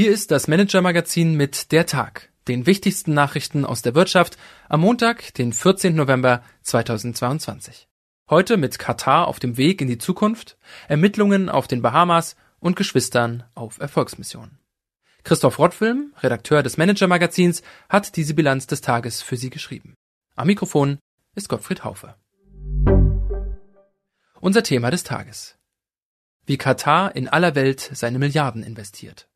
Hier ist das Manager-Magazin mit Der Tag, den wichtigsten Nachrichten aus der Wirtschaft am Montag, den 14. November 2022. Heute mit Katar auf dem Weg in die Zukunft, Ermittlungen auf den Bahamas und Geschwistern auf Erfolgsmission. Christoph Rottwilm, Redakteur des Manager-Magazins, hat diese Bilanz des Tages für Sie geschrieben. Am Mikrofon ist Gottfried Haufe. Unser Thema des Tages. Wie Katar in aller Welt seine Milliarden investiert.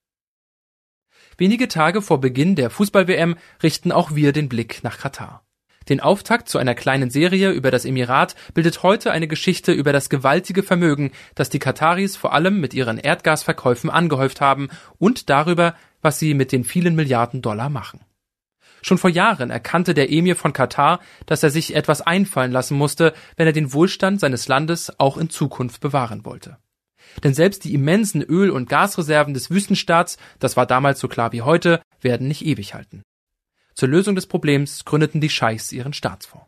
Wenige Tage vor Beginn der Fußball-WM richten auch wir den Blick nach Katar. Den Auftakt zu einer kleinen Serie über das Emirat bildet heute eine Geschichte über das gewaltige Vermögen, das die Kataris vor allem mit ihren Erdgasverkäufen angehäuft haben und darüber, was sie mit den vielen Milliarden Dollar machen. Schon vor Jahren erkannte der Emir von Katar, dass er sich etwas einfallen lassen musste, wenn er den Wohlstand seines Landes auch in Zukunft bewahren wollte. Denn selbst die immensen Öl- und Gasreserven des Wüstenstaats, das war damals so klar wie heute, werden nicht ewig halten. Zur Lösung des Problems gründeten die Scheichs ihren Staatsfonds.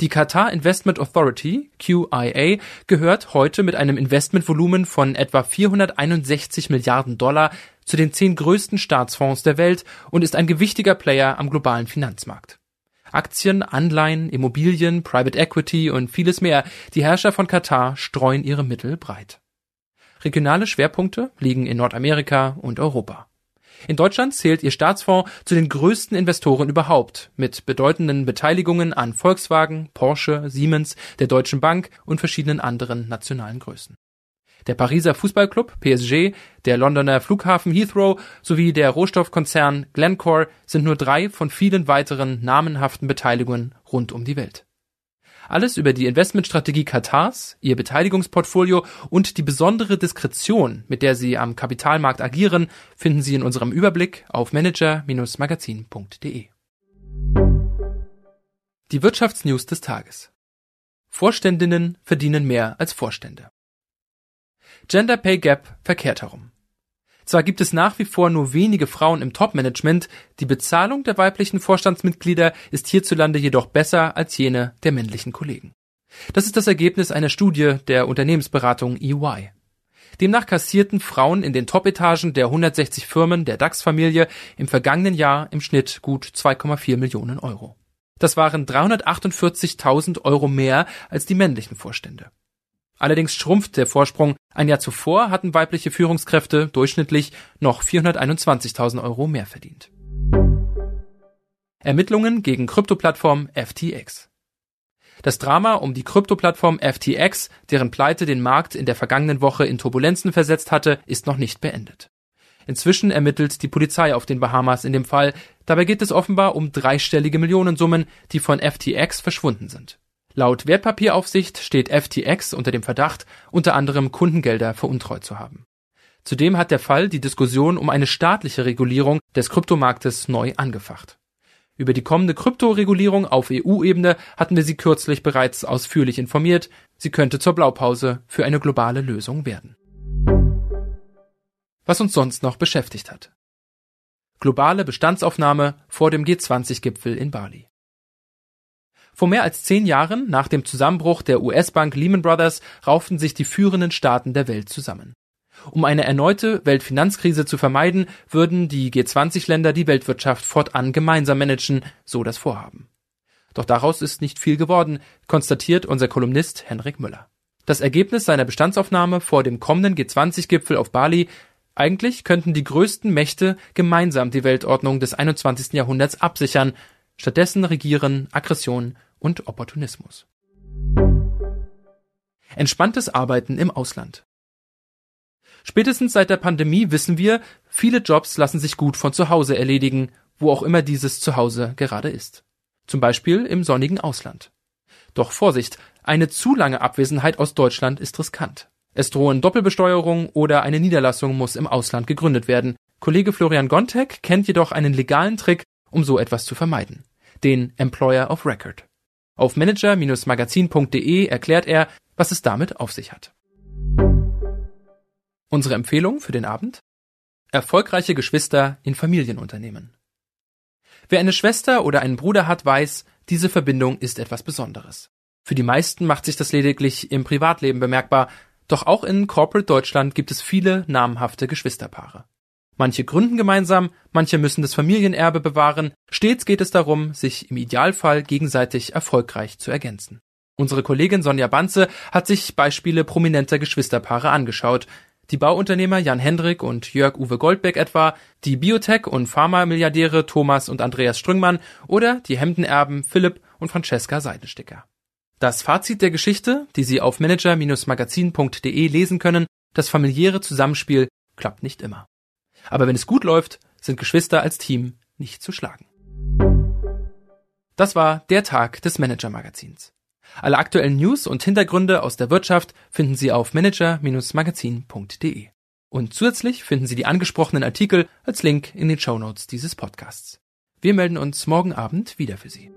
Die Qatar Investment Authority, QIA, gehört heute mit einem Investmentvolumen von etwa 461 Milliarden Dollar zu den zehn größten Staatsfonds der Welt und ist ein gewichtiger Player am globalen Finanzmarkt. Aktien, Anleihen, Immobilien, Private Equity und vieles mehr, die Herrscher von Katar streuen ihre Mittel breit. Regionale Schwerpunkte liegen in Nordamerika und Europa. In Deutschland zählt ihr Staatsfonds zu den größten Investoren überhaupt, mit bedeutenden Beteiligungen an Volkswagen, Porsche, Siemens, der Deutschen Bank und verschiedenen anderen nationalen Größen. Der Pariser Fußballclub PSG, der Londoner Flughafen Heathrow sowie der Rohstoffkonzern Glencore sind nur drei von vielen weiteren namenhaften Beteiligungen rund um die Welt. Alles über die Investmentstrategie Katars, ihr Beteiligungsportfolio und die besondere Diskretion, mit der sie am Kapitalmarkt agieren, finden Sie in unserem Überblick auf manager-magazin.de. Die Wirtschaftsnews des Tages. Vorständinnen verdienen mehr als Vorstände. Gender Pay Gap verkehrt herum. Zwar gibt es nach wie vor nur wenige Frauen im Top-Management, die Bezahlung der weiblichen Vorstandsmitglieder ist hierzulande jedoch besser als jene der männlichen Kollegen. Das ist das Ergebnis einer Studie der Unternehmensberatung EY. Demnach kassierten Frauen in den Top-Etagen der 160 Firmen der DAX-Familie im vergangenen Jahr im Schnitt gut 2,4 Millionen Euro. Das waren 348.000 Euro mehr als die männlichen Vorstände. Allerdings schrumpft der Vorsprung. Ein Jahr zuvor hatten weibliche Führungskräfte durchschnittlich noch 421.000 Euro mehr verdient. Ermittlungen gegen Kryptoplattform FTX. Das Drama um die Kryptoplattform FTX, deren Pleite den Markt in der vergangenen Woche in Turbulenzen versetzt hatte, ist noch nicht beendet. Inzwischen ermittelt die Polizei auf den Bahamas in dem Fall. Dabei geht es offenbar um dreistellige Millionensummen, die von FTX verschwunden sind. Laut Wertpapieraufsicht steht FTX unter dem Verdacht, unter anderem Kundengelder veruntreut zu haben. Zudem hat der Fall die Diskussion um eine staatliche Regulierung des Kryptomarktes neu angefacht. Über die kommende Kryptoregulierung auf EU-Ebene hatten wir Sie kürzlich bereits ausführlich informiert. Sie könnte zur Blaupause für eine globale Lösung werden. Was uns sonst noch beschäftigt hat. Globale Bestandsaufnahme vor dem G20-Gipfel in Bali. Vor mehr als zehn Jahren, nach dem Zusammenbruch der US-Bank Lehman Brothers, rauften sich die führenden Staaten der Welt zusammen. Um eine erneute Weltfinanzkrise zu vermeiden, würden die G20-Länder die Weltwirtschaft fortan gemeinsam managen, so das Vorhaben. Doch daraus ist nicht viel geworden, konstatiert unser Kolumnist Henrik Müller. Das Ergebnis seiner Bestandsaufnahme vor dem kommenden G20-Gipfel auf Bali eigentlich könnten die größten Mächte gemeinsam die Weltordnung des 21. Jahrhunderts absichern, stattdessen regieren Aggression und Opportunismus. Entspanntes Arbeiten im Ausland. Spätestens seit der Pandemie wissen wir, viele Jobs lassen sich gut von zu Hause erledigen, wo auch immer dieses Zuhause gerade ist. Zum Beispiel im sonnigen Ausland. Doch Vorsicht, eine zu lange Abwesenheit aus Deutschland ist riskant. Es drohen Doppelbesteuerung oder eine Niederlassung muss im Ausland gegründet werden. Kollege Florian Gontek kennt jedoch einen legalen Trick, um so etwas zu vermeiden. Den Employer of Record. Auf manager-magazin.de erklärt er, was es damit auf sich hat. Unsere Empfehlung für den Abend? Erfolgreiche Geschwister in Familienunternehmen. Wer eine Schwester oder einen Bruder hat, weiß, diese Verbindung ist etwas Besonderes. Für die meisten macht sich das lediglich im Privatleben bemerkbar, doch auch in Corporate Deutschland gibt es viele namhafte Geschwisterpaare. Manche gründen gemeinsam, manche müssen das Familienerbe bewahren. Stets geht es darum, sich im Idealfall gegenseitig erfolgreich zu ergänzen. Unsere Kollegin Sonja Banze hat sich Beispiele prominenter Geschwisterpaare angeschaut. Die Bauunternehmer Jan Hendrik und Jörg-Uwe Goldbeck etwa, die Biotech- und Pharma-Milliardäre Thomas und Andreas Strüngmann oder die Hemdenerben Philipp und Francesca Seidensticker. Das Fazit der Geschichte, die Sie auf manager-magazin.de lesen können, das familiäre Zusammenspiel klappt nicht immer. Aber wenn es gut läuft, sind Geschwister als Team nicht zu schlagen. Das war der Tag des Manager-Magazins. Alle aktuellen News und Hintergründe aus der Wirtschaft finden Sie auf manager-magazin.de. Und zusätzlich finden Sie die angesprochenen Artikel als Link in den Show Notes dieses Podcasts. Wir melden uns morgen Abend wieder für Sie.